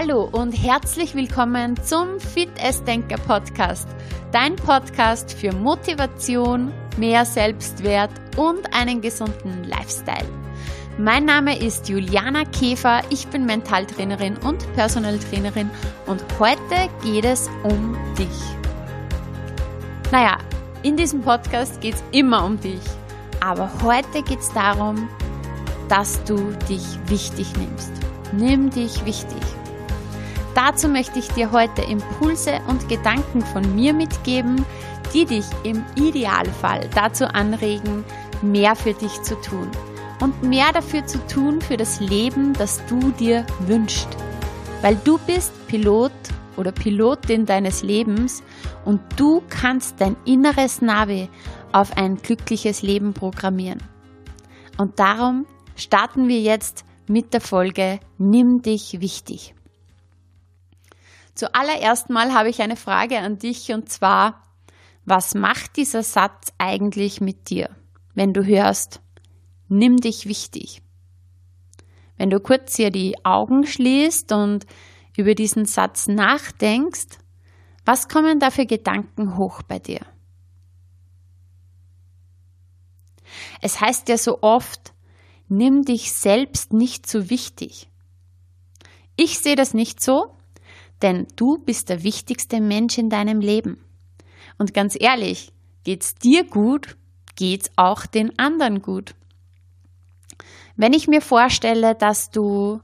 Hallo und herzlich willkommen zum Fit Denker Podcast, dein Podcast für Motivation, mehr Selbstwert und einen gesunden Lifestyle. Mein Name ist Juliana Käfer, ich bin Mentaltrainerin und Personal Trainerin und heute geht es um dich. Naja, in diesem Podcast geht es immer um dich, aber heute geht es darum, dass du dich wichtig nimmst. Nimm dich wichtig. Dazu möchte ich dir heute Impulse und Gedanken von mir mitgeben, die dich im Idealfall dazu anregen, mehr für dich zu tun und mehr dafür zu tun für das Leben, das du dir wünschst. Weil du bist Pilot oder Pilotin deines Lebens und du kannst dein inneres Navi auf ein glückliches Leben programmieren. Und darum starten wir jetzt mit der Folge Nimm dich wichtig. Zuallererst mal habe ich eine Frage an dich und zwar, was macht dieser Satz eigentlich mit dir, wenn du hörst, nimm dich wichtig? Wenn du kurz hier die Augen schließt und über diesen Satz nachdenkst, was kommen da für Gedanken hoch bei dir? Es heißt ja so oft, nimm dich selbst nicht zu wichtig. Ich sehe das nicht so, denn du bist der wichtigste Mensch in deinem Leben. Und ganz ehrlich, geht's dir gut, geht's auch den anderen gut. Wenn ich mir vorstelle, dass du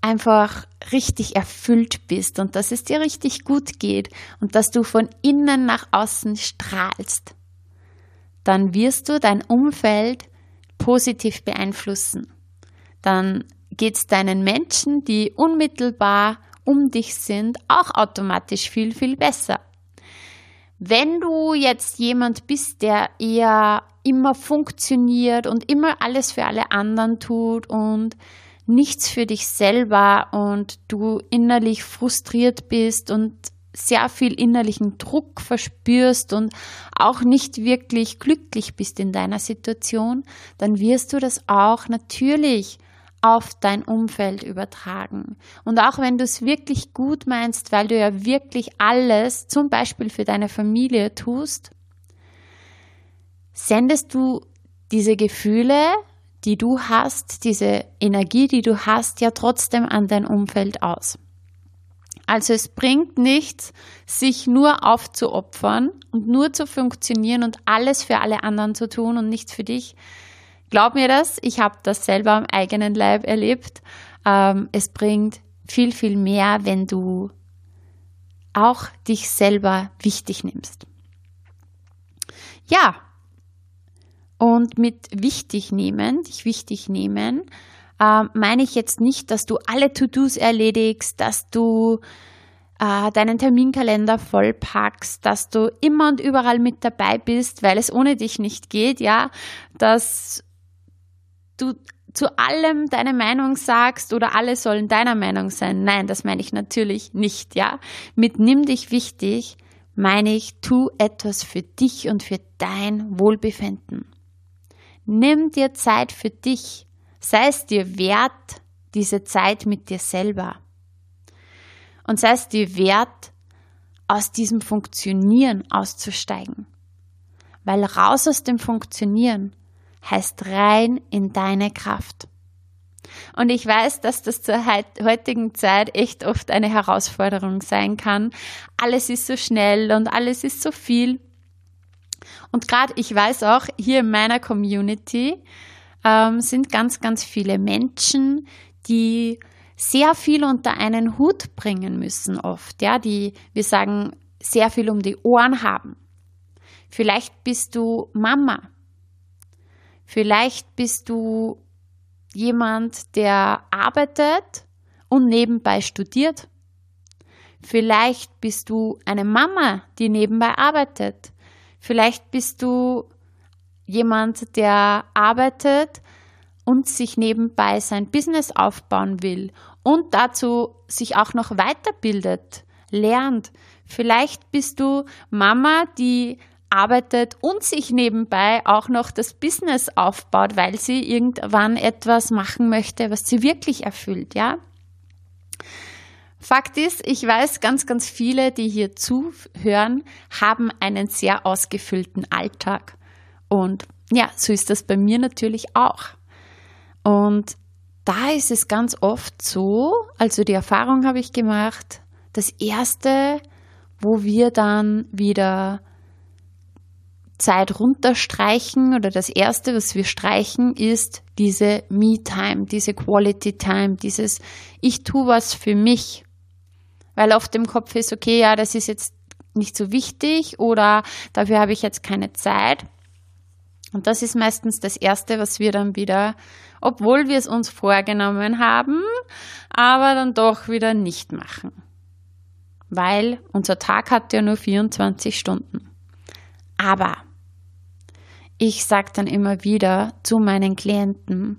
einfach richtig erfüllt bist und dass es dir richtig gut geht und dass du von innen nach außen strahlst, dann wirst du dein Umfeld positiv beeinflussen. Dann geht's deinen Menschen, die unmittelbar um dich sind, auch automatisch viel, viel besser. Wenn du jetzt jemand bist, der eher immer funktioniert und immer alles für alle anderen tut und nichts für dich selber und du innerlich frustriert bist und sehr viel innerlichen Druck verspürst und auch nicht wirklich glücklich bist in deiner Situation, dann wirst du das auch natürlich auf dein Umfeld übertragen. Und auch wenn du es wirklich gut meinst, weil du ja wirklich alles, zum Beispiel für deine Familie tust, sendest du diese Gefühle, die du hast, diese Energie, die du hast, ja trotzdem an dein Umfeld aus. Also es bringt nichts, sich nur aufzuopfern und nur zu funktionieren und alles für alle anderen zu tun und nichts für dich, Glaub mir das, ich habe das selber am eigenen Leib erlebt. Ähm, es bringt viel, viel mehr, wenn du auch dich selber wichtig nimmst. Ja, und mit wichtig nehmen, dich wichtig nehmen, äh, meine ich jetzt nicht, dass du alle To-Dos erledigst, dass du äh, deinen Terminkalender vollpackst, dass du immer und überall mit dabei bist, weil es ohne dich nicht geht, ja, dass du zu allem deine Meinung sagst oder alle sollen deiner Meinung sein. Nein, das meine ich natürlich nicht, ja. Mit nimm dich wichtig meine ich, tu etwas für dich und für dein Wohlbefinden. Nimm dir Zeit für dich. Sei es dir wert, diese Zeit mit dir selber. Und sei es dir wert, aus diesem Funktionieren auszusteigen. Weil raus aus dem Funktionieren heißt rein in deine Kraft. Und ich weiß, dass das zur heutigen Zeit echt oft eine Herausforderung sein kann. Alles ist so schnell und alles ist so viel. Und gerade ich weiß auch, hier in meiner Community ähm, sind ganz, ganz viele Menschen, die sehr viel unter einen Hut bringen müssen oft, ja, die, wir sagen, sehr viel um die Ohren haben. Vielleicht bist du Mama Vielleicht bist du jemand, der arbeitet und nebenbei studiert. Vielleicht bist du eine Mama, die nebenbei arbeitet. Vielleicht bist du jemand, der arbeitet und sich nebenbei sein Business aufbauen will und dazu sich auch noch weiterbildet, lernt. Vielleicht bist du Mama, die arbeitet und sich nebenbei auch noch das Business aufbaut, weil sie irgendwann etwas machen möchte, was sie wirklich erfüllt, ja? Fakt ist, ich weiß, ganz, ganz viele, die hier zuhören, haben einen sehr ausgefüllten Alltag. Und ja, so ist das bei mir natürlich auch. Und da ist es ganz oft so, also die Erfahrung habe ich gemacht, das Erste, wo wir dann wieder Zeit runterstreichen oder das Erste, was wir streichen, ist diese Me-Time, diese Quality-Time, dieses Ich tue was für mich. Weil oft im Kopf ist, okay, ja, das ist jetzt nicht so wichtig oder dafür habe ich jetzt keine Zeit. Und das ist meistens das Erste, was wir dann wieder, obwohl wir es uns vorgenommen haben, aber dann doch wieder nicht machen. Weil unser Tag hat ja nur 24 Stunden. Aber ich sage dann immer wieder zu meinen Klienten,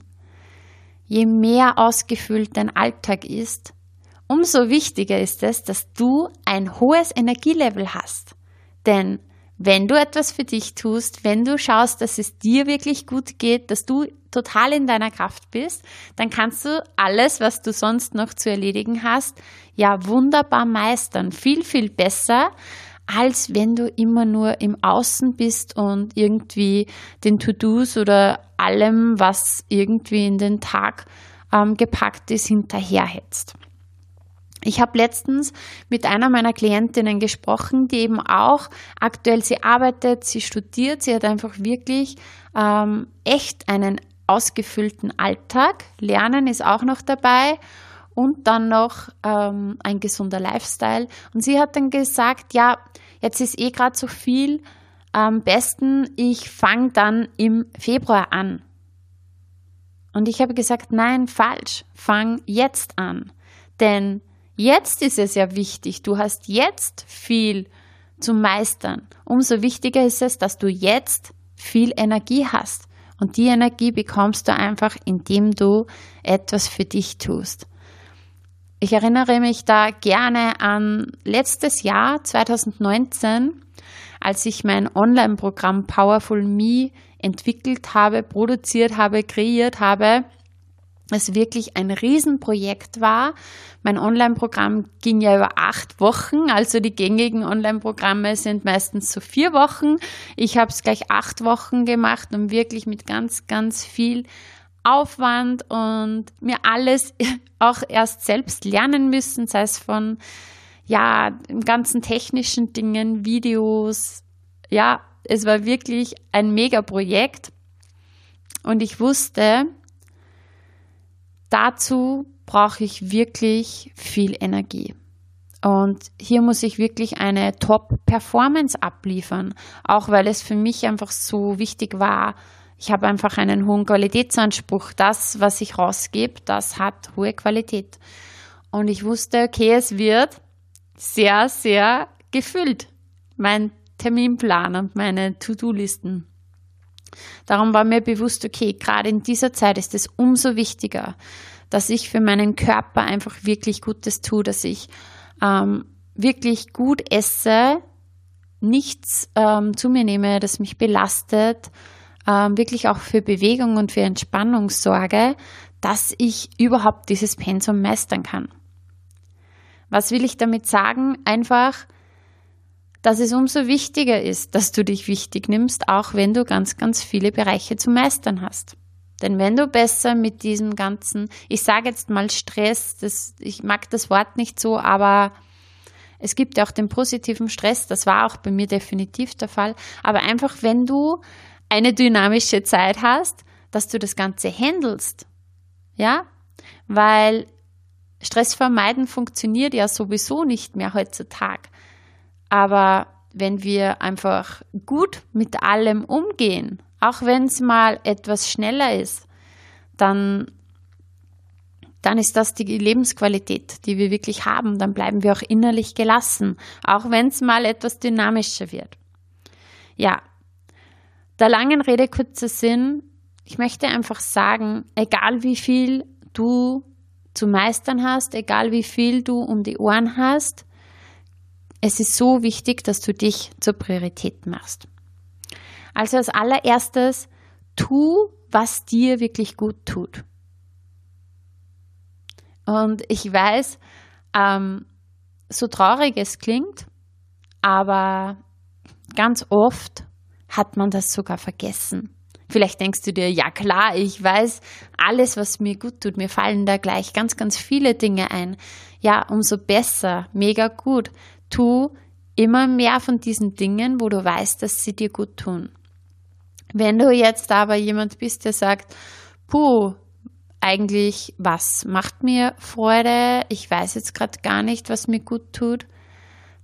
je mehr ausgefüllt dein Alltag ist, umso wichtiger ist es, dass du ein hohes Energielevel hast. Denn wenn du etwas für dich tust, wenn du schaust, dass es dir wirklich gut geht, dass du total in deiner Kraft bist, dann kannst du alles, was du sonst noch zu erledigen hast, ja wunderbar meistern. Viel, viel besser, als wenn du immer nur im Außen bist und irgendwie den To-Dos oder allem, was irgendwie in den Tag ähm, gepackt ist, hinterherhetzt. Ich habe letztens mit einer meiner Klientinnen gesprochen, die eben auch aktuell, sie arbeitet, sie studiert, sie hat einfach wirklich ähm, echt einen ausgefüllten Alltag. Lernen ist auch noch dabei und dann noch ähm, ein gesunder Lifestyle. Und sie hat dann gesagt, ja, jetzt ist eh gerade so viel. Am besten, ich fange dann im Februar an. Und ich habe gesagt, nein, falsch, fang jetzt an. Denn Jetzt ist es ja wichtig, du hast jetzt viel zu meistern. Umso wichtiger ist es, dass du jetzt viel Energie hast. Und die Energie bekommst du einfach, indem du etwas für dich tust. Ich erinnere mich da gerne an letztes Jahr, 2019, als ich mein Online-Programm Powerful Me entwickelt habe, produziert habe, kreiert habe es wirklich ein Riesenprojekt war. Mein Online-Programm ging ja über acht Wochen, also die gängigen Online-Programme sind meistens so vier Wochen. Ich habe es gleich acht Wochen gemacht und wirklich mit ganz, ganz viel Aufwand und mir alles auch erst selbst lernen müssen, sei es von ja, ganzen technischen Dingen, Videos. Ja, es war wirklich ein Mega-Projekt. Und ich wusste, Dazu brauche ich wirklich viel Energie. Und hier muss ich wirklich eine Top-Performance abliefern, auch weil es für mich einfach so wichtig war. Ich habe einfach einen hohen Qualitätsanspruch. Das, was ich rausgebe, das hat hohe Qualität. Und ich wusste, okay, es wird sehr, sehr gefüllt. Mein Terminplan und meine To-Do-Listen. Darum war mir bewusst, okay, gerade in dieser Zeit ist es umso wichtiger, dass ich für meinen Körper einfach wirklich Gutes tue, dass ich ähm, wirklich gut esse, nichts ähm, zu mir nehme, das mich belastet, ähm, wirklich auch für Bewegung und für Entspannung sorge, dass ich überhaupt dieses Pensum meistern kann. Was will ich damit sagen? Einfach, dass es umso wichtiger ist, dass du dich wichtig nimmst, auch wenn du ganz, ganz viele Bereiche zu meistern hast. Denn wenn du besser mit diesem ganzen, ich sage jetzt mal Stress, das, ich mag das Wort nicht so, aber es gibt ja auch den positiven Stress, das war auch bei mir definitiv der Fall, aber einfach wenn du eine dynamische Zeit hast, dass du das Ganze handelst, ja, weil Stress vermeiden funktioniert ja sowieso nicht mehr heutzutage. Aber wenn wir einfach gut mit allem umgehen, auch wenn es mal etwas schneller ist, dann, dann ist das die Lebensqualität, die wir wirklich haben. Dann bleiben wir auch innerlich gelassen, auch wenn es mal etwas dynamischer wird. Ja, der langen Rede kurzer Sinn. Ich möchte einfach sagen, egal wie viel du zu meistern hast, egal wie viel du um die Ohren hast, es ist so wichtig, dass du dich zur Priorität machst. Also als allererstes, tu, was dir wirklich gut tut. Und ich weiß, Ähm, so traurig es klingt, aber ganz oft hat man das sogar vergessen. Vielleicht denkst du dir, ja klar, ich weiß alles, was mir gut tut. Mir fallen da gleich ganz, ganz viele Dinge ein. Ja, umso besser, mega gut. Tu immer mehr von diesen Dingen, wo du weißt, dass sie dir gut tun. Wenn du jetzt aber jemand bist, der sagt, puh, eigentlich, was macht mir Freude? Ich weiß jetzt gerade gar nicht, was mir gut tut.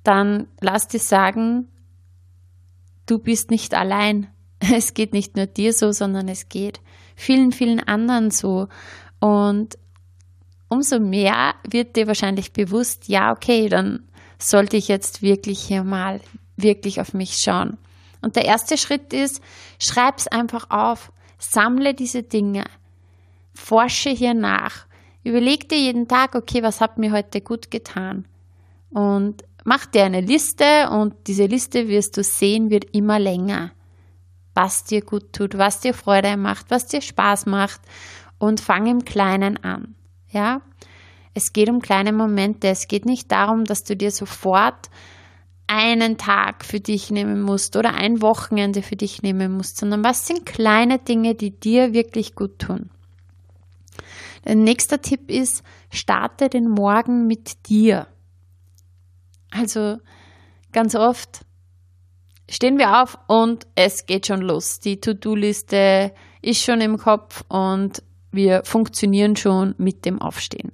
Dann lass dir sagen, du bist nicht allein. Es geht nicht nur dir so, sondern es geht vielen, vielen anderen so. Und umso mehr wird dir wahrscheinlich bewusst, ja, okay, dann sollte ich jetzt wirklich hier mal wirklich auf mich schauen. Und der erste Schritt ist, schreib's einfach auf, sammle diese Dinge, forsche hier nach, überleg dir jeden Tag, okay, was hat mir heute gut getan? Und mach dir eine Liste und diese Liste wirst du sehen, wird immer länger. Was dir gut tut, was dir Freude macht, was dir Spaß macht und fang im Kleinen an. Ja? Es geht um kleine Momente. Es geht nicht darum, dass du dir sofort einen Tag für dich nehmen musst oder ein Wochenende für dich nehmen musst, sondern was sind kleine Dinge, die dir wirklich gut tun. Der nächste Tipp ist, starte den Morgen mit dir. Also ganz oft stehen wir auf und es geht schon los. Die To-Do-Liste ist schon im Kopf und wir funktionieren schon mit dem Aufstehen.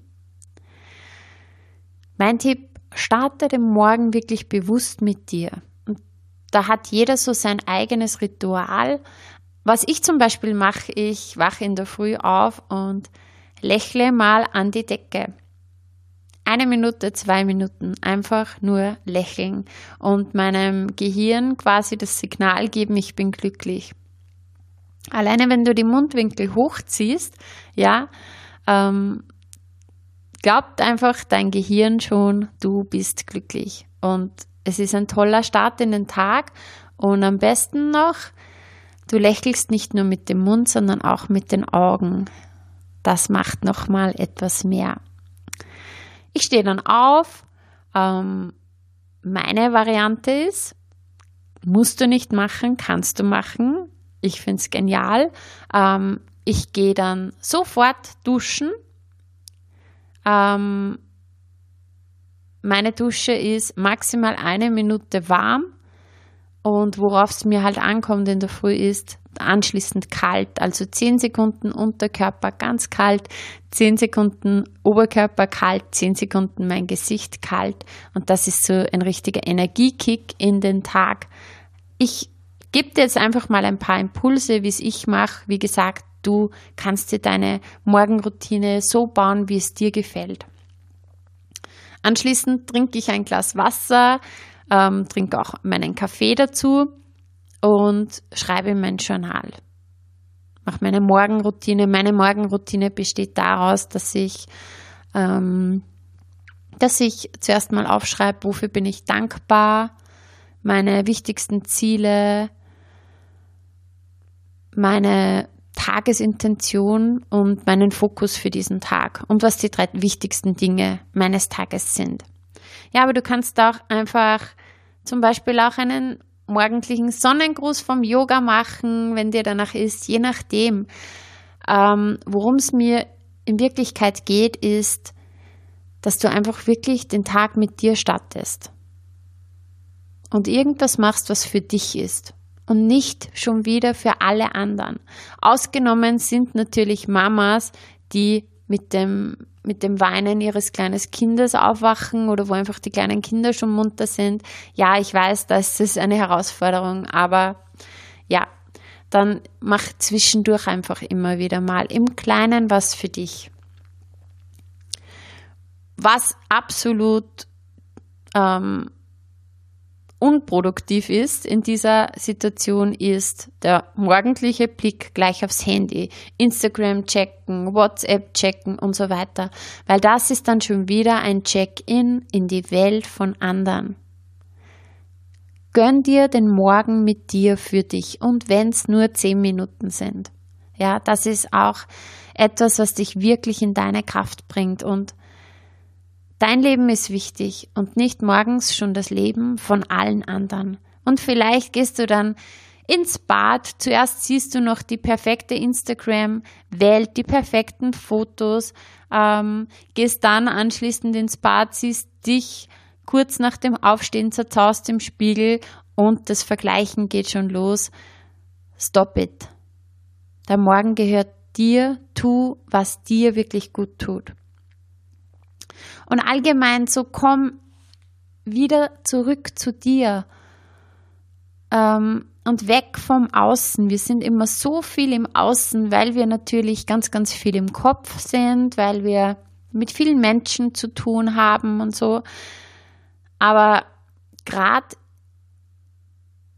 Mein Tipp, starte den Morgen wirklich bewusst mit dir. Und da hat jeder so sein eigenes Ritual. Was ich zum Beispiel mache, ich wache in der Früh auf und lächle mal an die Decke. Eine Minute, zwei Minuten, einfach nur lächeln und meinem Gehirn quasi das Signal geben, ich bin glücklich. Alleine wenn du die Mundwinkel hochziehst, ja, ähm, glaubt einfach dein Gehirn schon, du bist glücklich. Und es ist ein toller Start in den Tag. Und am besten noch, du lächelst nicht nur mit dem Mund, sondern auch mit den Augen. Das macht nochmal etwas mehr. Ich stehe dann auf. Ähm, meine Variante ist, musst du nicht machen, kannst du machen. Ich finde es genial. Ähm, ich gehe dann sofort duschen ähm, meine Dusche ist maximal eine Minute warm und worauf es mir halt ankommt in der Früh ist anschließend kalt. Also 10 Sekunden Unterkörper ganz kalt, 10 Sekunden Oberkörper kalt, 10 Sekunden mein Gesicht kalt und das ist so ein richtiger Energiekick in den Tag. Ich gebe dir jetzt einfach mal ein paar Impulse, wie es ich mache. Wie gesagt, Du kannst dir deine Morgenroutine so bauen, wie es dir gefällt. Anschließend trinke ich ein Glas Wasser, ähm, trinke auch meinen Kaffee dazu und schreibe mein Journal. Mache meine Morgenroutine. Meine Morgenroutine besteht daraus, dass ich, ähm, dass ich zuerst mal aufschreibe, wofür bin ich dankbar, meine wichtigsten Ziele, meine Tagesintention und meinen Fokus für diesen Tag und was die drei wichtigsten Dinge meines Tages sind. Ja, aber du kannst auch einfach zum Beispiel auch einen morgendlichen Sonnengruß vom Yoga machen, wenn dir danach ist, je nachdem. Ähm, Worum es mir in Wirklichkeit geht, ist, dass du einfach wirklich den Tag mit dir startest und irgendwas machst, was für dich ist und nicht schon wieder für alle anderen. Ausgenommen sind natürlich Mamas, die mit dem, mit dem Weinen ihres kleinen Kindes aufwachen oder wo einfach die kleinen Kinder schon munter sind. Ja, ich weiß, das ist eine Herausforderung, aber ja, dann mach zwischendurch einfach immer wieder mal im Kleinen was für dich. Was absolut ähm, unproduktiv ist in dieser Situation, ist der morgendliche Blick gleich aufs Handy, Instagram checken, WhatsApp checken und so weiter, weil das ist dann schon wieder ein Check-in in die Welt von anderen. Gönn dir den Morgen mit dir für dich und wenn es nur zehn Minuten sind. Ja, das ist auch etwas, was dich wirklich in deine Kraft bringt und Dein Leben ist wichtig und nicht morgens schon das Leben von allen anderen. Und vielleicht gehst du dann ins Bad. Zuerst siehst du noch die perfekte Instagram-Welt, die perfekten Fotos, ähm, gehst dann anschließend ins Bad, siehst dich kurz nach dem Aufstehen zerzaust im Spiegel und das Vergleichen geht schon los. Stop it. Der Morgen gehört dir, tu, was dir wirklich gut tut. Und allgemein so komm wieder zurück zu dir ähm, und weg vom Außen. Wir sind immer so viel im Außen, weil wir natürlich ganz, ganz viel im Kopf sind, weil wir mit vielen Menschen zu tun haben und so. Aber gerade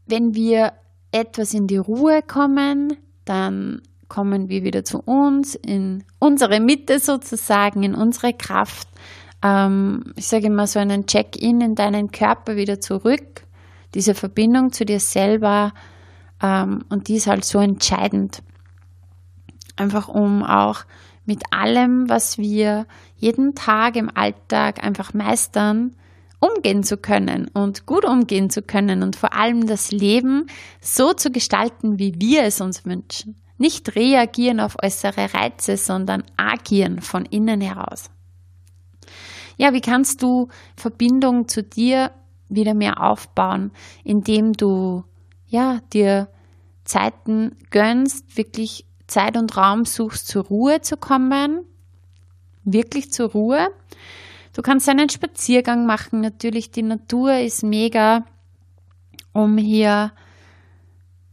wenn wir etwas in die Ruhe kommen, dann kommen wir wieder zu uns, in unsere Mitte sozusagen, in unsere Kraft. Ähm, ich sage immer so einen Check-in in deinen Körper wieder zurück, diese Verbindung zu dir selber ähm, und die ist halt so entscheidend. Einfach um auch mit allem, was wir jeden Tag im Alltag einfach meistern, umgehen zu können und gut umgehen zu können und vor allem das Leben so zu gestalten, wie wir es uns wünschen. Nicht reagieren auf äußere Reize, sondern agieren von innen heraus. Ja, wie kannst du Verbindung zu dir wieder mehr aufbauen, indem du ja dir Zeiten gönnst, wirklich Zeit und Raum suchst, zur Ruhe zu kommen, wirklich zur Ruhe Du kannst einen Spaziergang machen. Natürlich, die Natur ist mega, um hier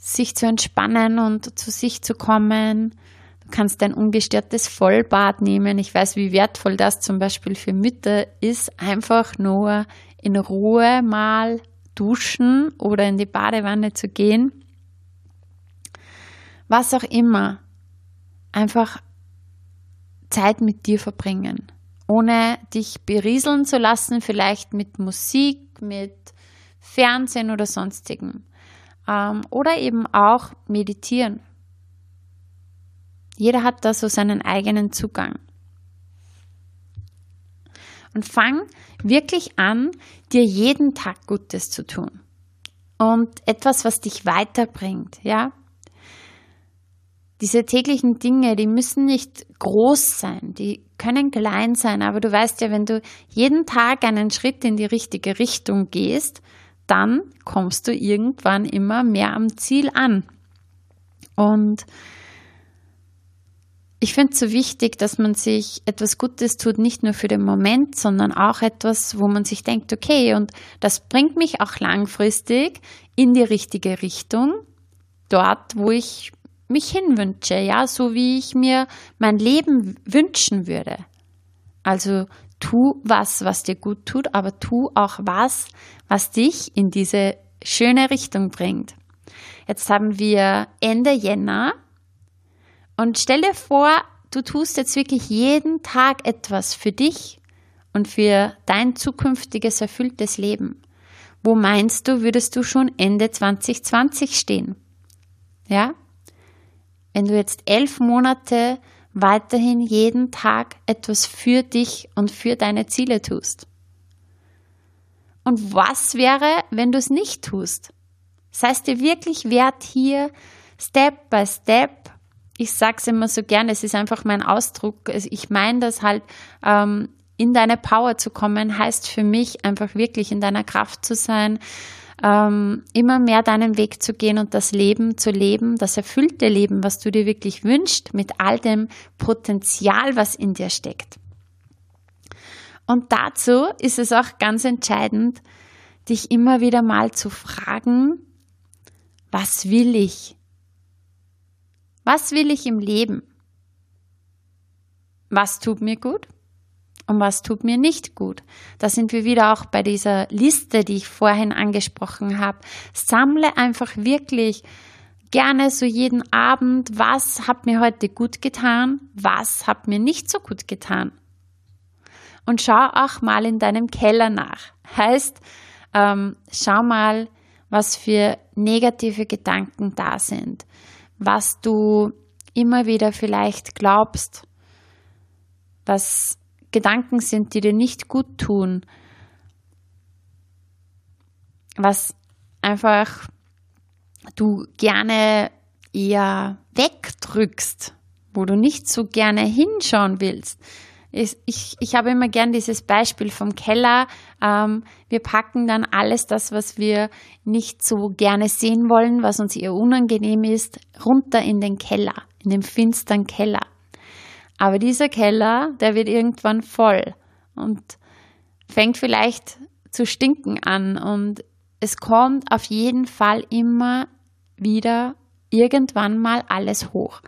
sich zu entspannen und zu sich zu kommen. Du kannst ein ungestörtes Vollbad nehmen. Ich weiß, wie wertvoll das zum Beispiel für Mütter ist. Einfach nur in Ruhe mal duschen oder in die Badewanne zu gehen. Was auch immer. Einfach Zeit mit dir verbringen ohne dich berieseln zu lassen, vielleicht mit Musik, mit Fernsehen oder sonstigem. Ähm, oder eben auch meditieren. Jeder hat da so seinen eigenen Zugang. Und fang wirklich an, dir jeden Tag Gutes zu tun. Und etwas, was dich weiterbringt, ja diese täglichen Dinge, die müssen nicht groß sein, die können klein sein, aber du weißt ja, wenn du jeden Tag einen Schritt in die richtige Richtung gehst, dann kommst du irgendwann immer mehr am Ziel an. Und ich finde es so wichtig, dass man sich etwas Gutes tut, nicht nur für den Moment, sondern auch etwas, wo man sich denkt, okay, und das bringt mich auch langfristig in die richtige Richtung, dort, wo ich mich hinwünsche, ja, so wie ich mir mein Leben wünschen würde. Also tu was, was dir gut tut, aber tu auch was, was dich in diese schöne Richtung bringt. Jetzt haben wir Ende Jänner und stell dir vor, du tust jetzt wirklich jeden Tag etwas für dich und für dein zukünftiges erfülltes Leben. Wo meinst du, würdest du schon Ende 2020 stehen? Ja? wenn du jetzt elf Monate weiterhin jeden Tag etwas für dich und für deine Ziele tust? Und was wäre, wenn du es nicht tust? Das heißt dir wirklich wert hier, Step by Step, ich sage es immer so gerne, es ist einfach mein Ausdruck, ich meine das halt, ähm, in deine Power zu kommen, heißt für mich einfach wirklich in deiner Kraft zu sein, ähm, immer mehr deinen Weg zu gehen und das Leben zu leben, das erfüllte Leben, was du dir wirklich wünschst, mit all dem Potenzial, was in dir steckt. Und dazu ist es auch ganz entscheidend, dich immer wieder mal zu fragen, was will ich? Was will ich im Leben? Was tut mir gut? Und was tut mir nicht gut. Da sind wir wieder auch bei dieser Liste, die ich vorhin angesprochen habe. Sammle einfach wirklich gerne so jeden Abend, was hat mir heute gut getan, was hat mir nicht so gut getan. Und schau auch mal in deinem Keller nach. Heißt, ähm, schau mal, was für negative Gedanken da sind, was du immer wieder vielleicht glaubst, was Gedanken sind, die dir nicht gut tun, was einfach du gerne eher wegdrückst, wo du nicht so gerne hinschauen willst. Ich, ich, ich habe immer gern dieses Beispiel vom Keller. Ähm, wir packen dann alles das, was wir nicht so gerne sehen wollen, was uns eher unangenehm ist, runter in den Keller, in den finsteren Keller. Aber dieser Keller, der wird irgendwann voll und fängt vielleicht zu stinken an und es kommt auf jeden Fall immer wieder irgendwann mal alles hoch.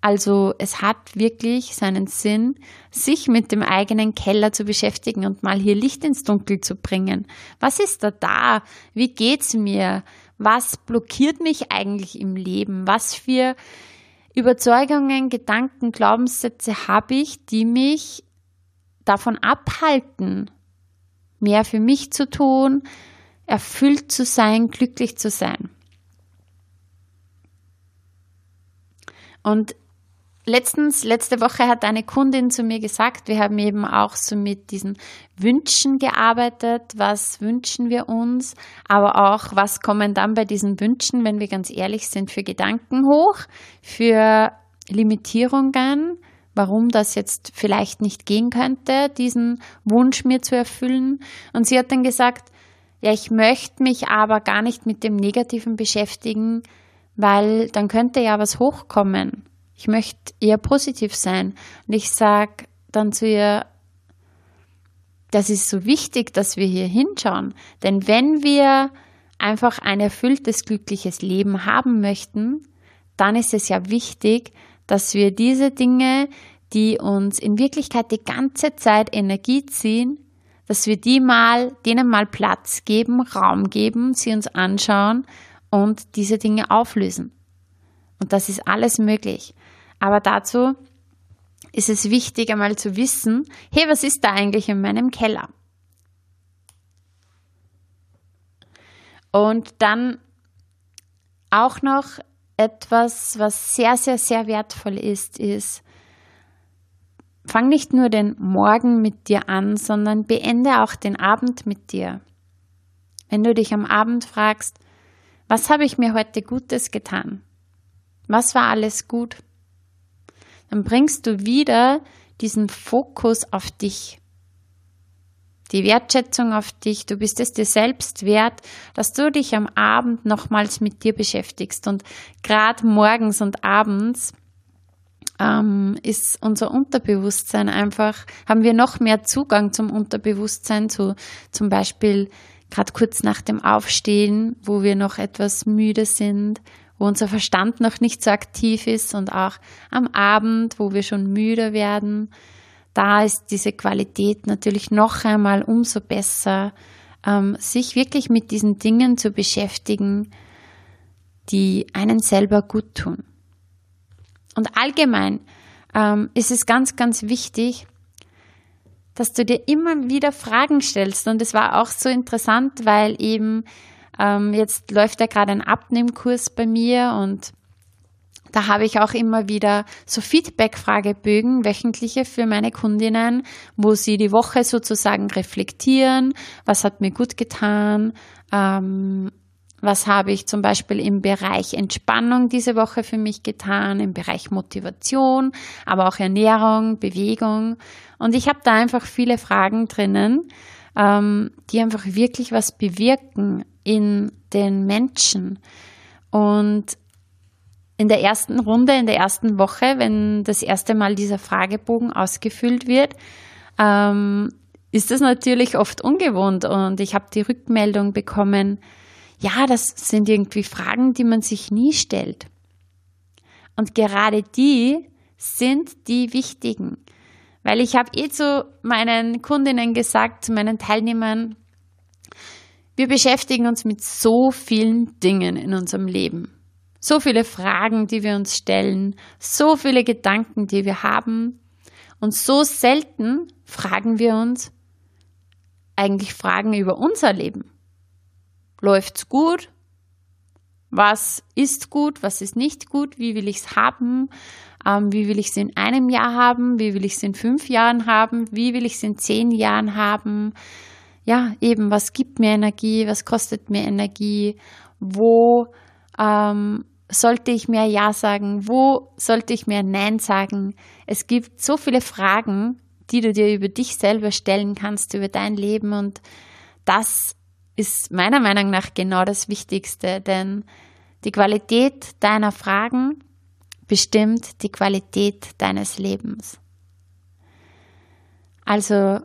Also es hat wirklich seinen Sinn, sich mit dem eigenen Keller zu beschäftigen und mal hier Licht ins Dunkel zu bringen. Was ist da da? Wie geht's mir? Was blockiert mich eigentlich im Leben? Was für Überzeugungen, Gedanken, Glaubenssätze habe ich, die mich davon abhalten, mehr für mich zu tun, erfüllt zu sein, glücklich zu sein. Und letztens, letzte Woche hat eine Kundin zu mir gesagt, wir haben eben auch so mit diesen Wünschen gearbeitet. Was wünschen wir uns? Aber auch, was kommen dann bei diesen Wünschen, wenn wir ganz ehrlich sind, für Gedanken hoch, für Limitierungen, warum das jetzt vielleicht nicht gehen könnte, diesen Wunsch mir zu erfüllen. Und sie hat dann gesagt, ja, ich möchte mich aber gar nicht mit dem Negativen beschäftigen, weil dann könnte ja was hochkommen. Ich möchte eher positiv sein. Und ich sage dann zu ihr, das ist so wichtig, dass wir hier hinschauen. Denn wenn wir einfach ein erfülltes, glückliches Leben haben möchten, dann ist es ja wichtig, dass wir diese Dinge, die uns in Wirklichkeit die ganze Zeit Energie ziehen, dass wir die mal, denen mal Platz geben, Raum geben, sie uns anschauen und diese Dinge auflösen. Und das ist alles möglich. Aber dazu ist es wichtig, einmal zu wissen, hey, was ist da eigentlich in meinem Keller? Und dann auch noch etwas, was sehr, sehr, sehr wertvoll ist, ist, fang nicht nur den Morgen mit dir an, sondern beende auch den Abend mit dir. Wenn du dich am Abend fragst, was habe ich mir heute Gutes getan? Was war alles gut? Dann bringst du wieder diesen Fokus auf dich. Die Wertschätzung auf dich. Du bist es dir selbst wert, dass du dich am Abend nochmals mit dir beschäftigst. Und gerade morgens und abends ähm, ist unser Unterbewusstsein einfach, haben wir noch mehr Zugang zum Unterbewusstsein, zu zum Beispiel gerade kurz nach dem Aufstehen, wo wir noch etwas müde sind, wo unser Verstand noch nicht so aktiv ist und auch am Abend, wo wir schon müde werden, da ist diese Qualität natürlich noch einmal umso besser, ähm, sich wirklich mit diesen Dingen zu beschäftigen, die einen selber gut tun. Und allgemein ähm, ist es ganz, ganz wichtig, dass du dir immer wieder Fragen stellst. Und es war auch so interessant, weil eben ähm, jetzt läuft ja gerade ein Abnehmkurs bei mir und da habe ich auch immer wieder so Feedback-Fragebögen, wöchentliche für meine Kundinnen, wo sie die Woche sozusagen reflektieren, was hat mir gut getan, ähm, was habe ich zum Beispiel im Bereich Entspannung diese Woche für mich getan, im Bereich Motivation, aber auch Ernährung, Bewegung. Und ich habe da einfach viele Fragen drinnen, ähm, die einfach wirklich was bewirken in den Menschen. Und in der ersten Runde, in der ersten Woche, wenn das erste Mal dieser Fragebogen ausgefüllt wird, ähm, ist das natürlich oft ungewohnt. Und ich habe die Rückmeldung bekommen, ja, das sind irgendwie Fragen, die man sich nie stellt. Und gerade die sind die wichtigen. Weil ich habe eh zu meinen Kundinnen gesagt, zu meinen Teilnehmern, wir beschäftigen uns mit so vielen Dingen in unserem Leben. So viele Fragen, die wir uns stellen, so viele Gedanken, die wir haben. Und so selten fragen wir uns eigentlich Fragen über unser Leben. Läuft's gut? Was ist gut, was ist nicht gut, wie will ich es haben, ähm, wie will ich es in einem Jahr haben, wie will ich es in fünf Jahren haben, wie will ich es in zehn Jahren haben. Ja, eben, was gibt mir Energie, was kostet mir Energie, wo ähm, sollte ich mehr Ja sagen, wo sollte ich mehr Nein sagen. Es gibt so viele Fragen, die du dir über dich selber stellen kannst, über dein Leben und das ist meiner Meinung nach genau das Wichtigste, denn die Qualität deiner Fragen bestimmt die Qualität deines Lebens. Also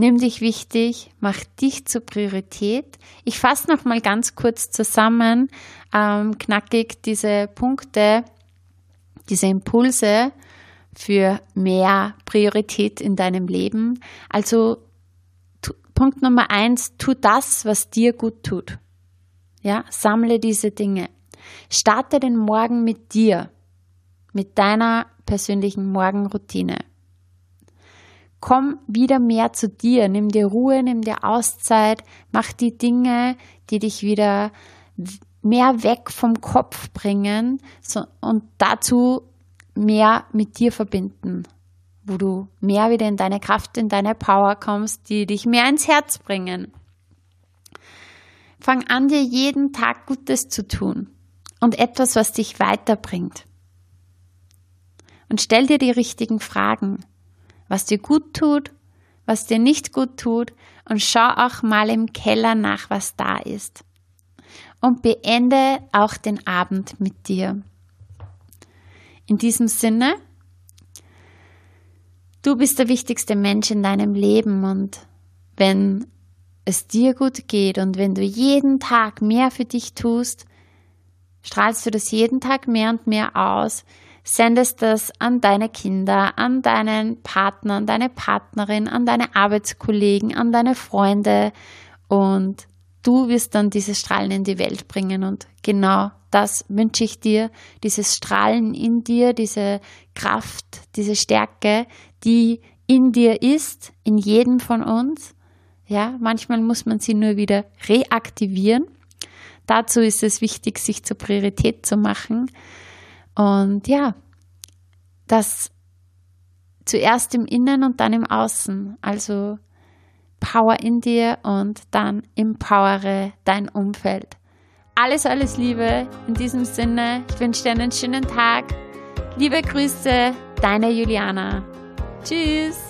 nimm dich wichtig, mach dich zur Priorität. Ich fasse noch mal ganz kurz zusammen, ähm, knackig diese Punkte, diese Impulse für mehr Priorität in deinem Leben. Also tu, Punkt Nummer eins, tu das, was dir gut tut. Ja, sammle diese Dinge. Starte den Morgen mit dir mit deiner persönlichen Morgenroutine. Komm wieder mehr zu dir, nimm dir Ruhe, nimm dir Auszeit, mach die Dinge, die dich wieder mehr weg vom Kopf bringen und dazu mehr mit dir verbinden, wo du mehr wieder in deine Kraft, in deine Power kommst, die dich mehr ins Herz bringen. Fang an, dir jeden Tag Gutes zu tun und etwas, was dich weiterbringt. Und stell dir die richtigen Fragen, was dir gut tut, was dir nicht gut tut und schau auch mal im Keller nach, was da ist. Und beende auch den Abend mit dir. In diesem Sinne, du bist der wichtigste Mensch in deinem Leben und wenn es dir gut geht und wenn du jeden Tag mehr für dich tust, strahlst du das jeden Tag mehr und mehr aus, sendest das an deine Kinder, an deinen Partner, an deine Partnerin, an deine Arbeitskollegen, an deine Freunde und du wirst dann dieses Strahlen in die Welt bringen und genau das wünsche ich dir, dieses Strahlen in dir, diese Kraft, diese Stärke, die in dir ist, in jedem von uns. Ja, manchmal muss man sie nur wieder reaktivieren. Dazu ist es wichtig, sich zur Priorität zu machen und ja, das zuerst im Innen und dann im Außen. Also Power in dir und dann empowere dein Umfeld. Alles, alles Liebe in diesem Sinne. Ich wünsche dir einen schönen Tag. Liebe Grüße, deine Juliana. Tschüss.